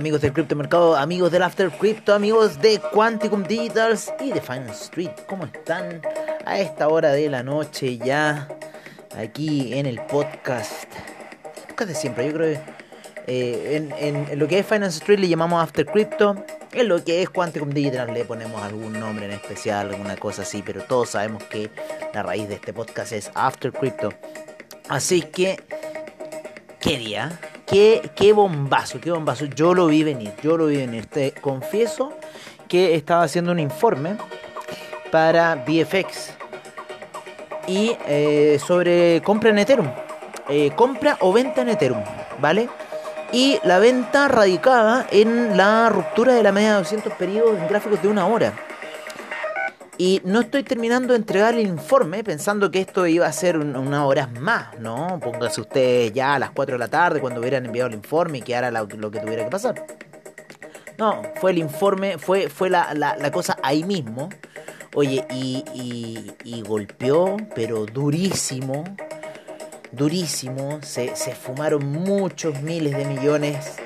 Amigos del criptomercado, amigos del After Crypto, amigos de Quanticum Digitals y de Finance Street. ¿Cómo están a esta hora de la noche ya aquí en el podcast? Podcast de siempre, yo creo que eh, en, lo que es Finance Street le llamamos After Crypto. En lo que es Quanticum Digitals le ponemos algún nombre en especial, alguna cosa así, pero todos sabemos que la raíz de este podcast es After Crypto. Así que, ¿qué día? Qué, qué bombazo, qué bombazo. Yo lo vi venir, yo lo vi venir. Te confieso que estaba haciendo un informe para VFX y eh, sobre compra en Ethereum. Eh, compra o venta en Ethereum, ¿vale? Y la venta radicada en la ruptura de la media de 200 periodos en gráficos de una hora. Y no estoy terminando de entregar el informe pensando que esto iba a ser unas horas más, ¿no? Póngase usted ya a las 4 de la tarde cuando hubieran enviado el informe y que hará lo que tuviera que pasar. No, fue el informe, fue, fue la, cosa ahí mismo. Oye, y, y, golpeó, pero durísimo, durísimo. Se, se fumaron muchos miles de millones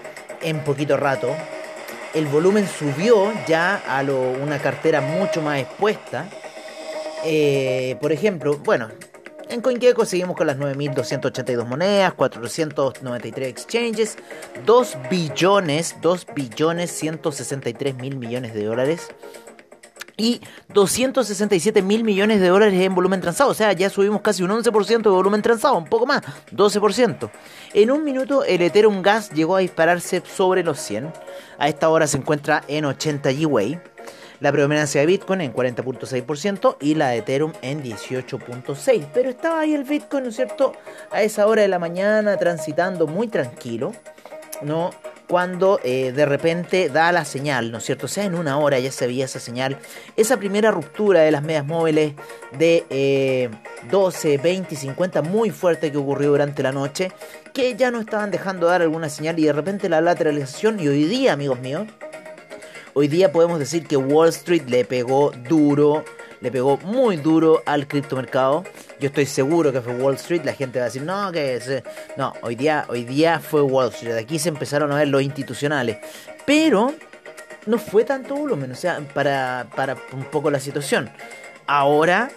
en poquito rato el volumen subió ya a una cartera mucho más expuesta. Eh, por ejemplo, bueno, en CoinGecko seguimos con las 9.282 monedas, 493 exchanges, 2 billones, 2 billones 163 mil millones de dólares y 267 mil millones de dólares en volumen transado. O sea, ya subimos casi un 11% de volumen transado, un poco más, 12%. En un minuto el Ethereum Gas llegó a dispararse sobre los 100. A esta hora se encuentra en 80 GWay. La predominancia de Bitcoin en 40.6% y la de Ethereum en 18.6%. Pero estaba ahí el Bitcoin, ¿no es cierto? A esa hora de la mañana transitando muy tranquilo. ¿no? Cuando eh, de repente da la señal, ¿no es cierto? O sea, en una hora ya se veía esa señal, esa primera ruptura de las medias móviles de 12, 20 y 50 muy fuerte que ocurrió durante la noche, que ya no estaban dejando dar alguna señal y de repente la lateralización y hoy día, amigos míos, hoy día podemos decir que Wall Street le pegó duro le pegó muy duro al criptomercado. Yo estoy seguro que fue Wall Street. La gente va a decir, no, que es... No, hoy día, hoy día fue Wall Street. De aquí se empezaron a ver los institucionales. Pero no fue tanto volumen, o sea, para, para un poco la situación. Ahora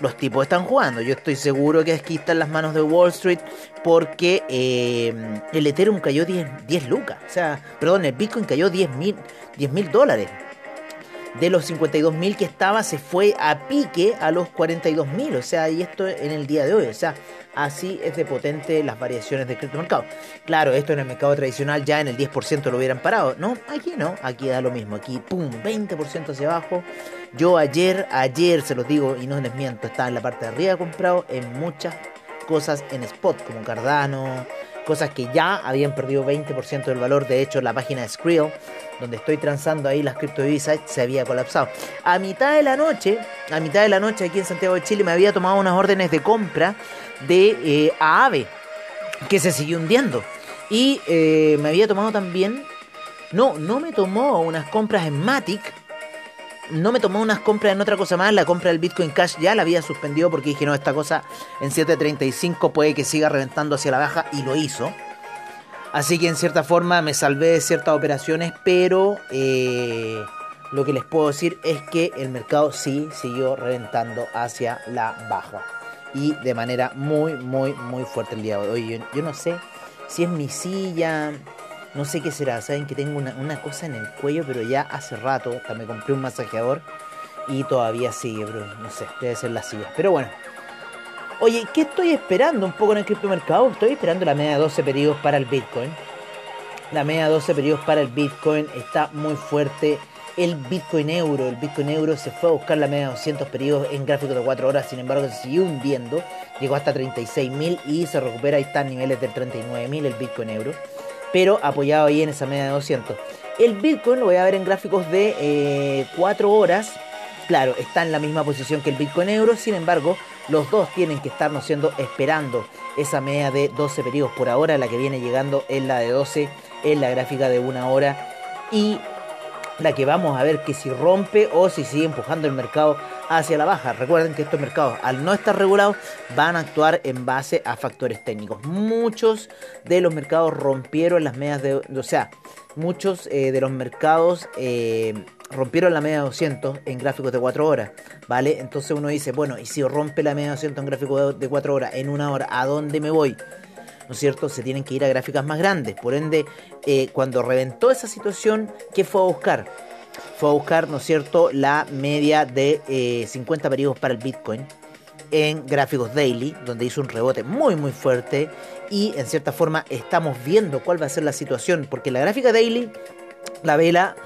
los tipos están jugando. Yo estoy seguro que aquí están las manos de Wall Street porque eh, el Ethereum cayó 10, 10 lucas. O sea, perdón, el Bitcoin cayó 10 mil dólares de los 52.000 que estaba se fue a pique a los 42.000, o sea, y esto en el día de hoy, o sea, así es de potente las variaciones del criptomercado. Claro, esto en el mercado tradicional ya en el 10% lo hubieran parado, no, aquí no, aquí da lo mismo, aquí pum, 20% hacia abajo. Yo ayer, ayer se los digo y no les miento, estaba en la parte de arriba comprado en muchas cosas en spot como Cardano, cosas que ya habían perdido 20% del valor. De hecho, la página de Skrill, donde estoy transando ahí las criptodivisas, se había colapsado. A mitad de la noche, a mitad de la noche aquí en Santiago de Chile, me había tomado unas órdenes de compra de eh, AAVE, que se siguió hundiendo. Y eh, me había tomado también, no, no me tomó unas compras en Matic, no me tomó unas compras en otra cosa más. La compra del Bitcoin Cash ya la había suspendido porque dije, no, esta cosa en 7.35 puede que siga reventando hacia la baja y lo hizo. Así que en cierta forma me salvé de ciertas operaciones, pero eh, lo que les puedo decir es que el mercado sí siguió reventando hacia la baja. Y de manera muy, muy, muy fuerte el día de hoy. yo no sé si es mi silla, no sé qué será, saben que tengo una, cosa en el cuello, pero ya hace rato, hasta me compré un masajeador y todavía sigue, bro. No sé, debe ser la silla. Pero bueno. Oye, ¿qué estoy esperando un poco en el criptomercado? Estoy esperando la media de 12 periodos para el Bitcoin. La media de 12 periodos para el Bitcoin está muy fuerte. El Bitcoin euro, el Bitcoin euro se fue a buscar la media de 200 periodos en gráfico de 4 horas, sin embargo se siguió hundiendo, llegó hasta 36.000 y se recupera, ahí está a niveles del 39.000 el Bitcoin euro pero apoyado ahí en esa media de 200. El Bitcoin lo voy a ver en gráficos de 4 eh, horas. Claro, está en la misma posición que el Bitcoin euro, sin embargo, los dos tienen que estarnos siendo esperando esa media de 12 periodos por ahora, la que viene llegando es la de 12 en la gráfica de una hora. Y la que vamos a ver que si rompe o si sigue empujando el mercado hacia la baja. Recuerden que estos mercados, al no estar regulados, van a actuar en base a factores técnicos. Muchos de los mercados rompieron las medias de... O sea, muchos eh, de los mercados... Eh, rompieron la media de 200 en gráficos de 4 horas, ¿vale? Entonces uno dice, bueno, y si rompe la media de 200 en gráficos de 4 horas en una hora, ¿a dónde me voy? ¿no es cierto? Se tienen que ir a gráficas más grandes. Por ende, eh, cuando reventó esa situación, ¿qué fue a buscar? Fue a buscar, ¿no es cierto?, la media de 50 eh, periodos para el Bitcoin en gráficos daily, donde hizo un rebote muy muy fuerte y en cierta forma estamos viendo cuál va a ser la situación, porque la gráfica daily, la vela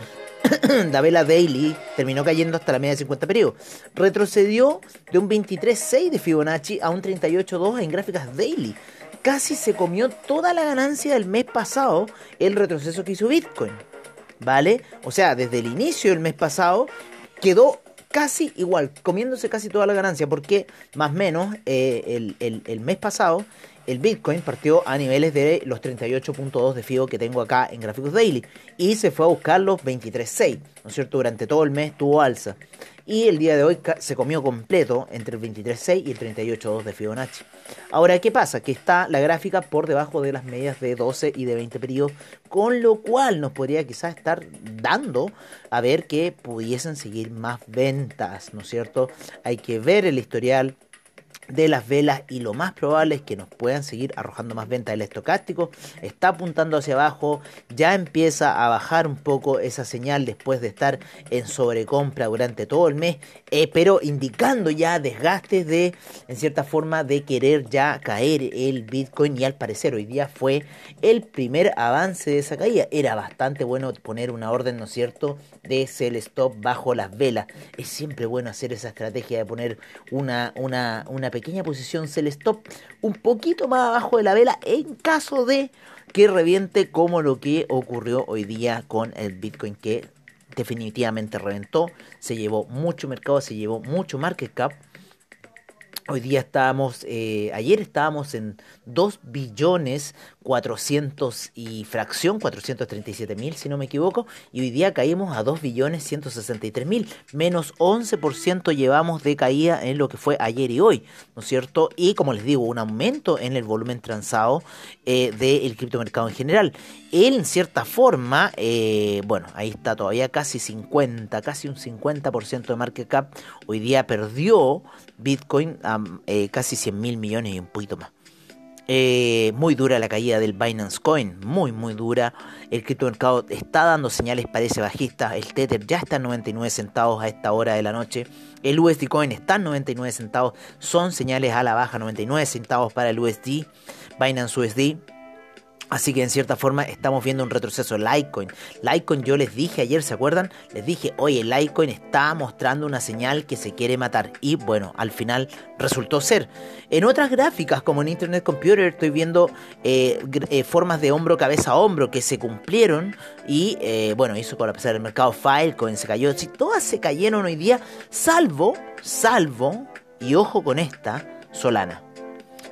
la vela daily terminó cayendo hasta la media de 50 periodos. Retrocedió de un 23.6 de Fibonacci a un 38.2 en gráficas daily casi se comió toda la ganancia del mes pasado el retroceso que hizo Bitcoin. ¿Vale? O sea, desde el inicio del mes pasado quedó casi igual, comiéndose casi toda la ganancia, porque más o menos eh, el, mes pasado el Bitcoin partió a niveles de los 38.2 de FIBO que tengo acá en gráficos daily y se fue a buscar los 23.6, ¿no es cierto? Durante todo el mes tuvo alza y el día de hoy se comió completo entre el 23.6 y el 38.2 de Fibonacci. Ahora, ¿qué pasa? Que está la gráfica por debajo de las medias de 12 y de 20 periodos, con lo cual nos podría quizás estar dando a ver que pudiesen seguir más ventas, ¿no es cierto? Hay que ver el historial, de las velas y lo más probable es que nos puedan seguir arrojando más ventas. El estocástico está apuntando hacia abajo, ya empieza a bajar un poco esa señal después de estar en sobrecompra durante todo el mes, eh, pero indicando ya desgastes de, en cierta forma, de querer ya caer el Bitcoin y al parecer hoy día fue el primer avance de esa caída. Era bastante bueno poner una orden, ¿no es cierto?, de sell stop bajo las velas. Es siempre bueno hacer esa estrategia de poner una, una, una pequeña posición sell stop un poquito más abajo de la vela en caso de que reviente como lo que ocurrió hoy día con el Bitcoin que definitivamente reventó, se llevó mucho mercado, se llevó mucho market cap Hoy día estábamos, eh, ayer estábamos en 2 billones 400 y fracción, 437 mil si no me equivoco, y hoy día caímos a 2 billones 163 mil, menos 11% llevamos de caída en lo que fue ayer y hoy, ¿no es cierto? Y como les digo, un aumento en el volumen transado eh, del criptomercado en general. En cierta forma, eh, bueno, ahí está todavía casi 50, casi un 50% de market cap, hoy día perdió Bitcoin a eh, casi 100 mil millones y un poquito más. Eh, muy dura la caída del Binance Coin, muy muy dura. El criptomercado está dando señales, parece bajista. El Tether ya está en 99 centavos a esta hora de la noche. El USD Coin está en 99 centavos. Son señales a la baja, 99 centavos para el USD. Binance USD Así que en cierta forma estamos viendo un retroceso. Litecoin. Litecoin yo les dije ayer, ¿se acuerdan? Les dije, oye, Litecoin está mostrando una señal que se quiere matar. Y bueno, al final resultó ser. En otras gráficas, como en Internet Computer, estoy viendo eh, eh, formas de hombro, cabeza a hombro que se cumplieron. Y eh, bueno, hizo colapsar el mercado Filecoin, se cayó. Si todas se cayeron hoy día, salvo, salvo, y ojo con esta, Solana.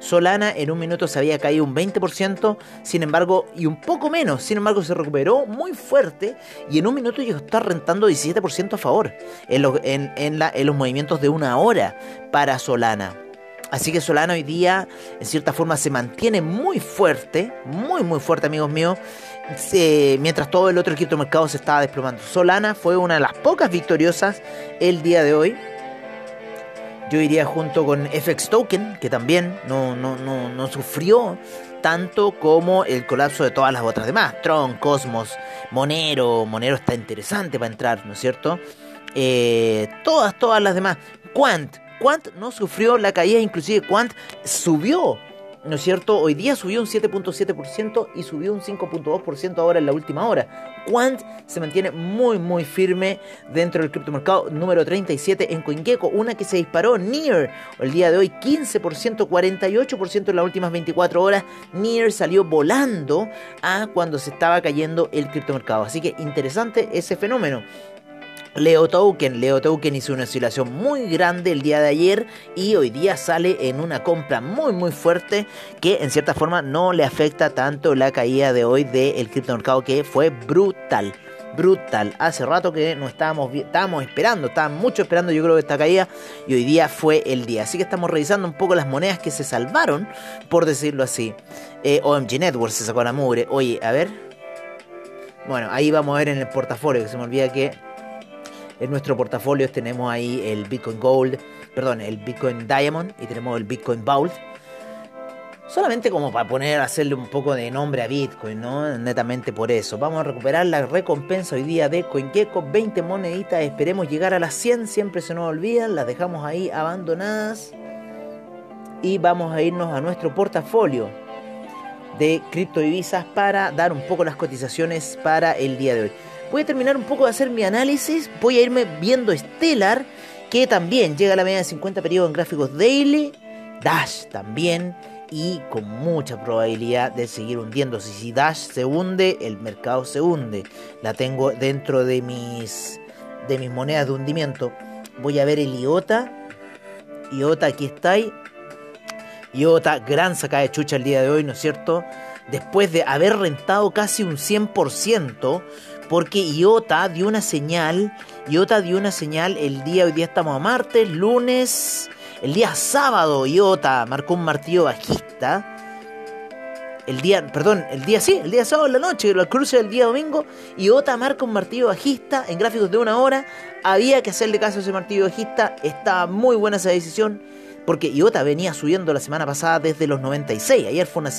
Solana en un minuto se había caído un 20%, sin embargo, y un poco menos, sin embargo se recuperó muy fuerte y en un minuto ya está rentando 17% a favor en los, en, los movimientos de una hora para Solana. Así que Solana hoy día, en cierta forma, se mantiene muy fuerte, muy, muy fuerte, amigos míos, mientras todo el otro mercado se estaba desplomando. Solana fue una de las pocas victoriosas el día de hoy. Yo iría junto con FX Token, que también no, no, no, no sufrió tanto como el colapso de todas las otras demás. Tron, Cosmos, Monero. Monero está interesante para entrar, ¿no es cierto? Eh, todas, todas las demás. Quant. Quant no sufrió la caída, inclusive Quant subió ¿no es cierto? Hoy día subió un 7.7% y subió un 5.2% ahora en la última hora. Quant se mantiene muy muy firme dentro del criptomercado número 37 en CoinGecko, una que se disparó Near el día de hoy 15%, 48% en las últimas 24 horas. Near salió volando a cuando se estaba cayendo el criptomercado. Así que interesante ese fenómeno. Leo Token. Leo Token hizo una oscilación muy grande el día de ayer y hoy día sale en una compra muy muy fuerte que en cierta forma no le afecta tanto la caída de hoy del criptomercado que fue brutal brutal. Hace rato que no estábamos, estábamos esperando, estaban mucho esperando yo creo que esta caída y hoy día fue el día. Así que estamos revisando un poco las monedas que se salvaron, por decirlo así. Eh, OMG Network se sacó la mugre. Oye, a ver. Bueno, ahí vamos a ver en el portafolio, que se me olvida que en nuestro portafolio tenemos ahí el Bitcoin Gold, perdón, el Bitcoin Diamond y tenemos el Bitcoin Vault Solamente como para poner, hacerle un poco de nombre a Bitcoin, ¿no? Netamente por eso. Vamos a recuperar la recompensa hoy día de CoinGecko. 20 moneditas, esperemos llegar a las 100. Siempre se nos olvidan, las dejamos ahí abandonadas. Y vamos a irnos a nuestro portafolio de criptodivisas para dar un poco las cotizaciones para el día de hoy. Voy a terminar un poco de hacer mi análisis. Voy a irme viendo Stellar, que también llega a la media de 50 periodos en gráficos daily. Dash también y con mucha probabilidad de seguir hundiéndose. Si Dash se hunde, el mercado se hunde. La tengo dentro de mis, de mis monedas de hundimiento. Voy a ver el IOTA. IOTA, aquí está ahí. IOTA, gran sacada de chucha el día de hoy, ¿no es cierto? Después de haber rentado casi un 100%, porque IOTA dio una señal. IOTA dio una señal el día, hoy día estamos a martes, lunes el día sábado, Iota marcó un martillo bajista. El día, perdón, el día sí, el día sábado en la noche, el cruce del día domingo, Iota marca un martillo bajista en gráficos de una hora. Había que hacerle caso a ese martillo bajista. Estaba muy buena esa decisión. Porque IOTA venía subiendo la semana pasada desde los 96. Ayer fue una.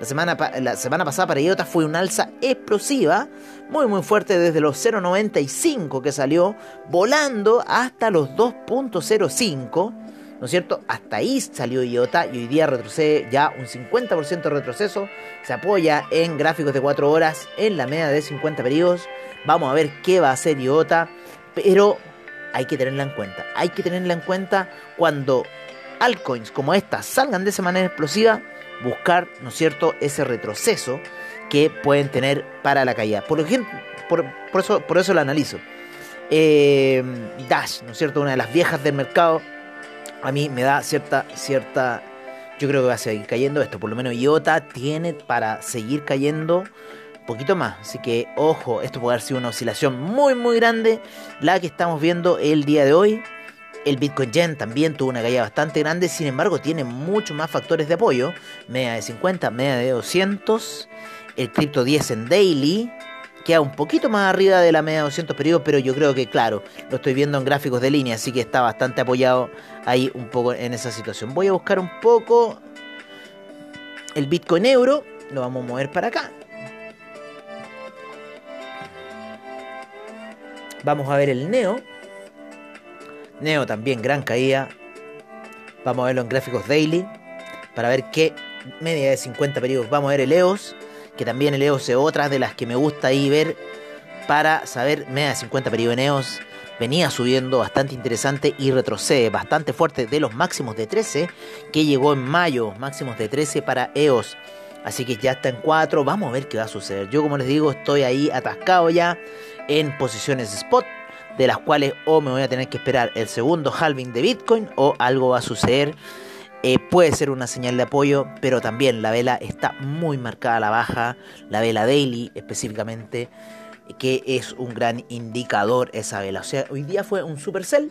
La semana, la semana pasada para IOTA fue una alza explosiva. Muy, muy fuerte desde los 0.95 que salió. Volando hasta los 2.05. ¿no es cierto? Hasta ahí salió IOTA y hoy día retrocede ya un 50% de retroceso. Se apoya en gráficos de 4 horas en la media de 50 periodos. Vamos a ver qué va a hacer IOTA, pero hay que tenerla en cuenta. Hay que tenerla en cuenta cuando altcoins como esta salgan de esa manera explosiva, buscar, ¿no es cierto?, ese retroceso que pueden tener para la caída. Por, por, por eso, por eso lo analizo. Eh, Dash, ¿no es cierto?, una de las viejas del mercado a mí me da cierta, cierta, yo creo que va a seguir cayendo esto, por lo menos IOTA tiene para seguir cayendo un poquito más, así que ojo, esto puede haber sido una oscilación muy muy grande, la que estamos viendo el día de hoy. El Bitcoin Yen también tuvo una caída bastante grande, sin embargo tiene muchos más factores de apoyo, media de 50, media de 200, el Crypto 10 en daily, queda un poquito más arriba de la media de 200 periodos, pero yo creo que, claro, lo estoy viendo en gráficos de línea, así que está bastante apoyado ahí un poco en esa situación. Voy a buscar un poco el Bitcoin euro, lo vamos a mover para acá. Vamos a ver el Neo. Neo también, gran caída. Vamos a verlo en gráficos daily para ver qué media de 50 periodos. Vamos a ver el EOS que también el EOS es otra de las que me gusta ahí ver para saber, media de 50 periodos en EOS venía subiendo bastante interesante y retrocede bastante fuerte de los máximos de 13 que llegó en mayo, máximos de 13 para EOS. Así que ya está en 4, vamos a ver qué va a suceder. Yo como les digo estoy ahí atascado ya en posiciones spot, de las cuales o me voy a tener que esperar el segundo halving de Bitcoin o algo va a suceder eh, puede ser una señal de apoyo, pero también la vela está muy marcada a la baja, la vela daily específicamente, que es un gran indicador esa vela. O sea, hoy día fue un supercell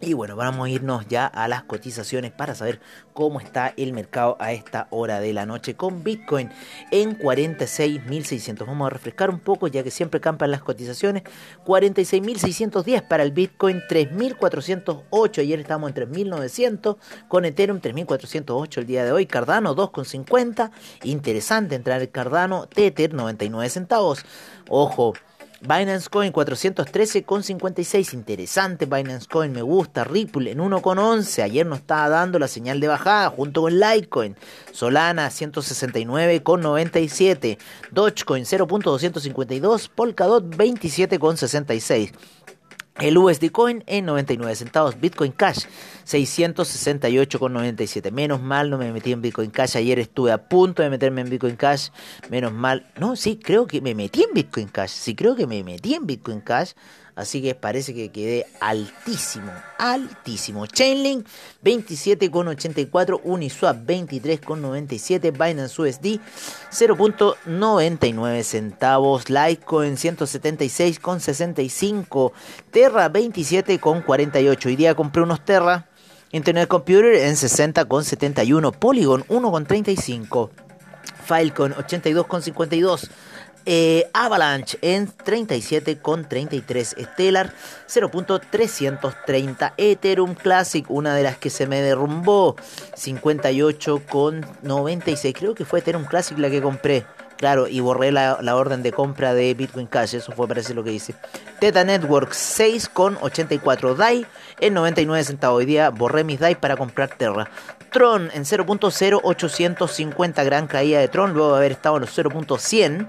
y bueno, vamos a irnos ya a las cotizaciones para saber cómo está el mercado a esta hora de la noche con Bitcoin en 46.600. Vamos a refrescar un poco ya que siempre campan las cotizaciones. 46.610 para el Bitcoin, 3.408. Ayer estábamos en 3.900 con Ethereum 3.408 el día de hoy. Cardano 2.50. Interesante entrar el Cardano. Tether 99 centavos. Ojo. Binance Coin 413,56. Interesante Binance Coin, me gusta. Ripple en 1,11. Ayer nos estaba dando la señal de bajada junto con Litecoin. Solana 169,97. Dogecoin 0.252. Polkadot 27,66. El USD Coin en 99 centavos. Bitcoin Cash 668,97. Menos mal no me metí en Bitcoin Cash. Ayer estuve a punto de meterme en Bitcoin Cash. Menos mal. No, sí, creo que me metí en Bitcoin Cash. Sí, creo que me metí en Bitcoin Cash. Así que parece que quedé altísimo, altísimo. Chainlink 27,84, Uniswap 23,97, Binance USD 0.99 centavos, Litecoin 176,65, Terra 27,48. Hoy día compré unos Terra. Internet Computer en 60,71, Polygon 1,35, Filecoin 82,52, eh, Avalanche en 37,33. Stellar 0.330. Ethereum Classic, una de las que se me derrumbó. 58,96. Creo que fue Ethereum Classic la que compré. Claro, y borré la, orden de compra de Bitcoin Cash. Eso fue parece lo que hice. Teta Network 6,84 DAI en 99 centavos. Hoy día borré mis DAI para comprar Terra. Tron en 0.0850. Gran caída de Tron luego de haber estado en los 0.100.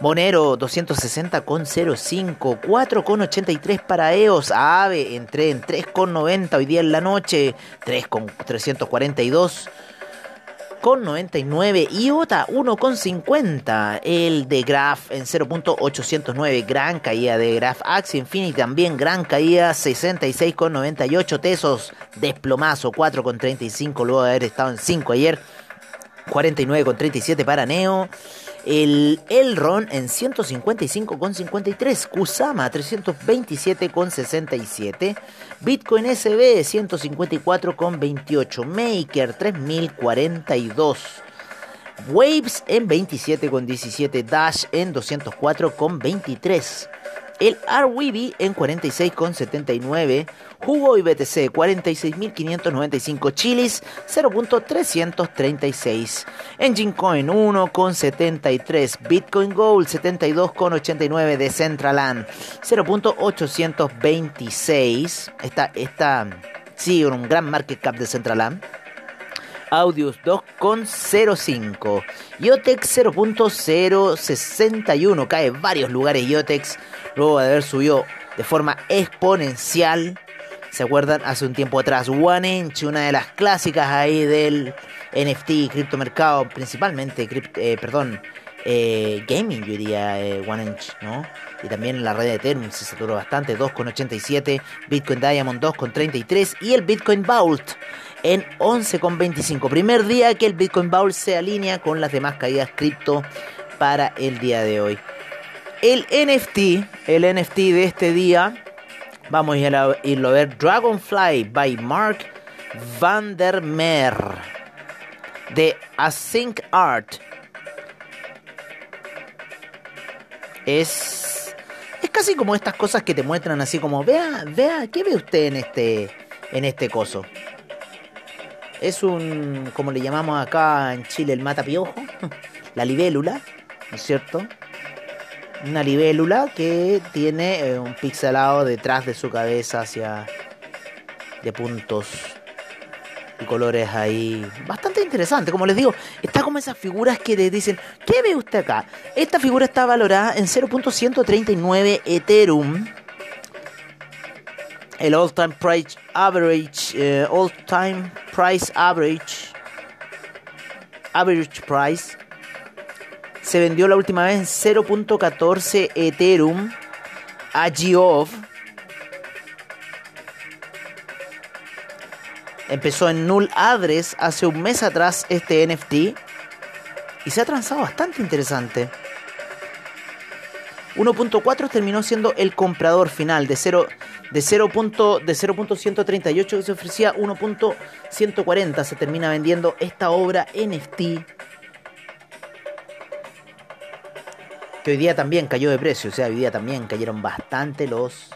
Monero 260,05, 4,83 para EOS, AVE entré en 3,90 hoy día en la noche, 3,342 con 99 IOTA 1,50 el de Graph en 0.809 gran caída de Graph Axie Infinity también gran caída 66,98 Tesos desplomazo 4,35 luego de haber estado en 5 ayer 49,37 para Neo el Elron en 155,53, Kusama 327,67, Bitcoin SB 154,28, Maker 3042. Waves en 27,17, Dash en 204,23. El RWB en 46,79. Hugo y BTC 46.595 chilis 0.336. Engine Coin 1.73. Bitcoin Gold 72.89 de Centraland 0.826. Esta, esta sí, un gran market cap de Centraland. Audios 2.05. Yotex 0.061. Cae varios lugares Yotex. Luego de haber subido de forma exponencial. ¿Se acuerdan? Hace un tiempo atrás. One Inch, una de las clásicas ahí del NFT, criptomercado, principalmente, eh, perdón, eh, gaming, yo diría, eh, One Inch, ¿no? Y también la red de Ethereum se saturó bastante, 2,87, Bitcoin Diamond 2,33 y el Bitcoin Vault en 11,25. Primer día que el Bitcoin Vault se alinea con las demás caídas cripto para el día de hoy. El NFT, el NFT de este día, vamos a irlo a ver, Dragonfly by Mark van der Meer de Async Art. Es es casi como estas cosas que te muestran así como, vea, vea, ¿qué ve usted en este en este coso? Es un, como le llamamos acá en Chile, el matapiojo, la libélula, ¿no es cierto? una libélula que tiene eh, un pixelado detrás de su cabeza hacia de puntos y colores ahí bastante interesante. Como les digo, está como esas figuras que te dicen, ¿qué ve usted acá? Esta figura está valorada en 0.139 Ethereum. El all time price average, eh, all time price average, average price se vendió la última vez en 0.14 Ethereum a Geov. Empezó en Null Address hace un mes atrás este NFT y se ha transado bastante interesante. 1.4 terminó siendo el comprador final de 0 de 0.138 que se ofrecía 1.140 se termina vendiendo esta obra NFT que hoy día también cayó de precio, o sea, hoy día también cayeron bastante los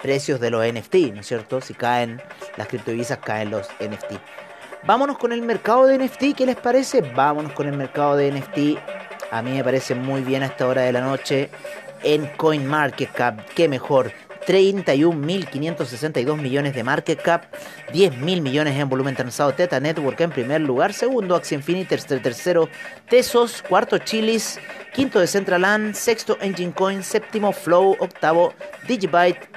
precios de los NFT, ¿no es cierto? Si caen las criptodivisas, caen los NFT. Vámonos con el mercado de NFT, ¿qué les parece? Vámonos con el mercado de NFT. A mí me parece muy bien a esta hora de la noche en CoinMarketCap, qué mejor. 31.562 millones de market cap, 10.000 millones en volumen transado Teta Network en primer lugar, segundo Axie Infinity, tercero Tesos, cuarto Chilis, quinto Decentraland, sexto Engine Coin, séptimo Flow, octavo Digibyte,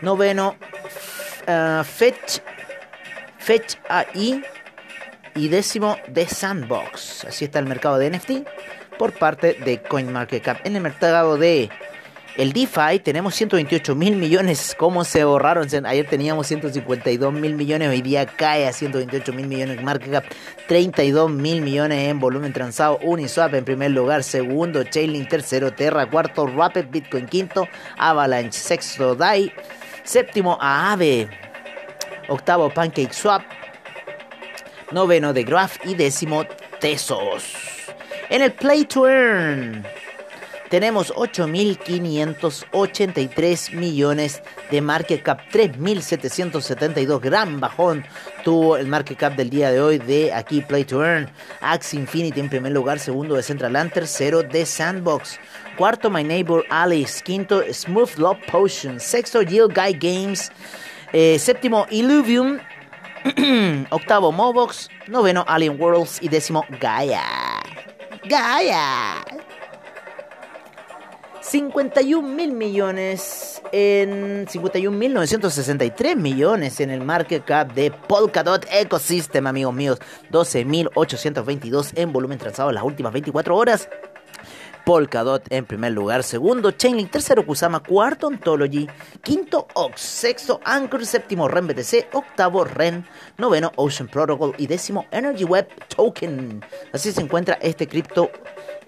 noveno uh, Fetch, Fetch AI y décimo The Sandbox. Así está el mercado de NFT por parte de CoinMarketCap. En el mercado de El DeFi tenemos 128 mil millones. ¿Cómo se borraron? Ayer teníamos 152 mil millones. Hoy día cae a 128 mil millones. Market cap 32 mil millones en volumen transado. Uniswap en primer lugar. Segundo Chainlink. Tercero Terra. Cuarto Rapid Bitcoin. Quinto Avalanche. Sexto DAI. Séptimo Aave. Octavo Pancake Swap. Noveno The Graph. Y décimo Tesos. En el Play to Earn. Tenemos 8.583 millones de market cap, 3.772, gran bajón tuvo el market cap del día de hoy de aquí Play to Earn, Axe Infinity en primer lugar, segundo de Central Land, tercero de Sandbox, cuarto My Neighbor Alice, quinto Smooth Love Potion, sexto Yield Guy Games, eh, séptimo Illuvium, octavo Mobox, noveno Alien Worlds. Y décimo Gaia. Gaia. 51 mil millones en 51.963 millones en el market cap de Polkadot Ecosystem, amigos míos. 12.822 en volumen transado en las últimas 24 horas. Polkadot en primer lugar, segundo Chainlink, tercero Kusama, cuarto Ontology, quinto Ox, sexto Anchor, séptimo REN BTC, octavo REN, noveno Ocean Protocol y décimo Energy Web Token. Así se encuentra este cripto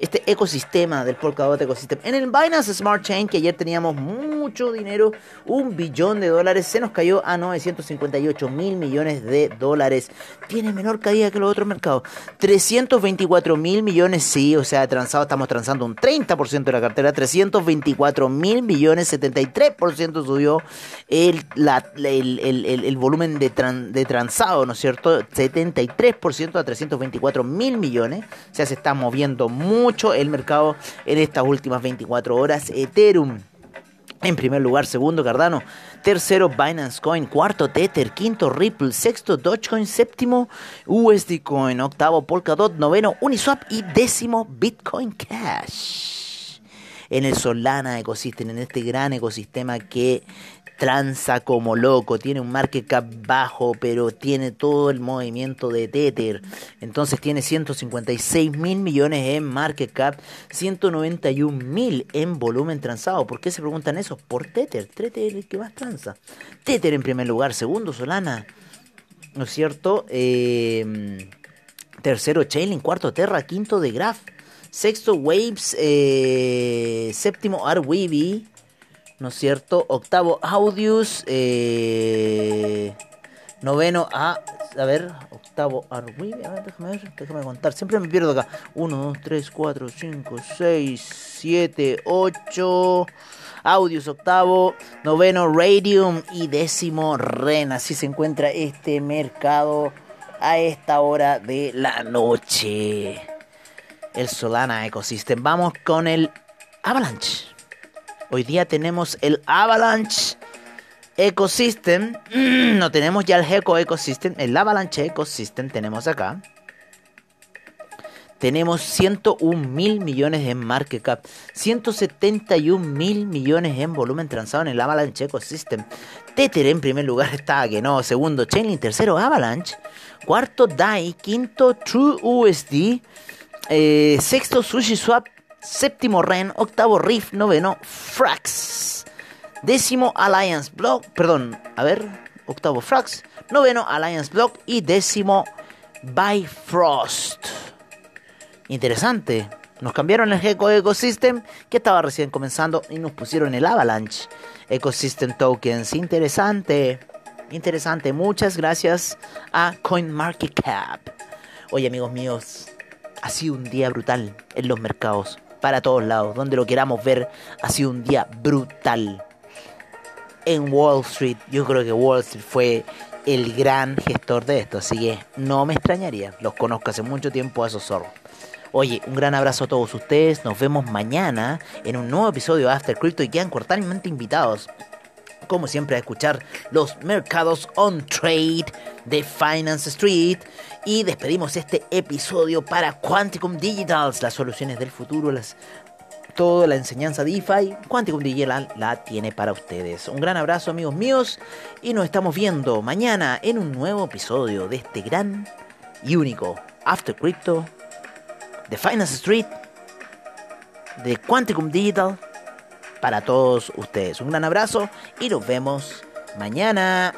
este ecosistema del Polkadot Ecosystem. En el Binance Smart Chain, que ayer teníamos mucho dinero, un billón de dólares, se nos cayó a 958 mil millones de dólares. Tiene menor caída que los otros mercados. 324 mil millones, sí, o sea, transado, estamos transando un 30% de la cartera. 324 mil millones, 73% subió el, el, volumen de, de transado, ¿no es cierto? 73% a 324 mil millones. O sea, se está moviendo mucho el mercado en estas últimas 24 horas. Ethereum. En primer lugar, segundo Cardano, tercero Binance Coin, cuarto Tether, quinto Ripple, sexto Dogecoin, séptimo USD Coin, octavo Polkadot, noveno Uniswap y décimo Bitcoin Cash. En el Solana Ecosystem, en este gran ecosistema que tranza como loco, tiene un market cap bajo, pero tiene todo el movimiento de Tether. Entonces tiene 156 mil millones en market cap, 191 mil en volumen transado. ¿Por qué se preguntan eso? Por Tether. Tether el que más tranza. Tether en primer lugar, segundo Solana. ¿No es cierto? Eh, tercero Chainlink, cuarto Terra, quinto de Graph. Sexto Waves, eh, séptimo Arweavy, ¿no es cierto? Octavo, Audius. Eh, noveno, a, a ver, octavo, Arwi. A ver, déjame ver, déjame contar. Siempre me pierdo acá. 1, 2, 3, 4, 5, 6, 7, 8. Audius octavo, noveno Radium y décimo Ren. Así se encuentra este mercado a esta hora de la noche. El Solana Ecosystem. Vamos con el Avalanche. Hoy día tenemos el Avalanche Ecosystem. no tenemos ya el Gecko Ecosystem. El Avalanche Ecosystem tenemos acá. Tenemos 101 mil millones en market cap, 171 mil millones en volumen transado en el Avalanche Ecosystem. Tether en primer lugar está que no, segundo Chainlink, tercero Avalanche, cuarto DAI, quinto True USD, eh, sexto SushiSwap, séptimo Ren, octavo Riff, noveno Frax, décimo Alliance Block, perdón, a ver, octavo Frax, noveno Alliance Block y décimo Bifrost. Interesante. Nos cambiaron el Gecko Ecosystem que estaba recién comenzando y nos pusieron el Avalanche Ecosystem Tokens. Interesante. Interesante. Muchas gracias a CoinMarketCap. Oye amigos míos, ha sido un día brutal en los mercados para todos lados. Donde lo queramos ver, ha sido un día brutal. En Wall Street, yo creo que Wall Street fue el gran gestor de esto, así que no me extrañaría. Los conozco hace mucho tiempo a esos zorros. Oye, un gran abrazo a todos ustedes. Nos vemos mañana en un nuevo episodio de After Crypto y quedan cordialmente invitados como siempre, a escuchar los mercados on trade de Finance Street. Y despedimos este episodio para Quanticum Digitals, las soluciones del futuro, las, toda la enseñanza DeFi. Quanticum Digital la tiene para ustedes. Un gran abrazo, amigos míos, y nos estamos viendo mañana en un nuevo episodio de este gran y único After Crypto de Finance Street, de Quanticum Digital para todos ustedes. Un gran abrazo y nos vemos mañana.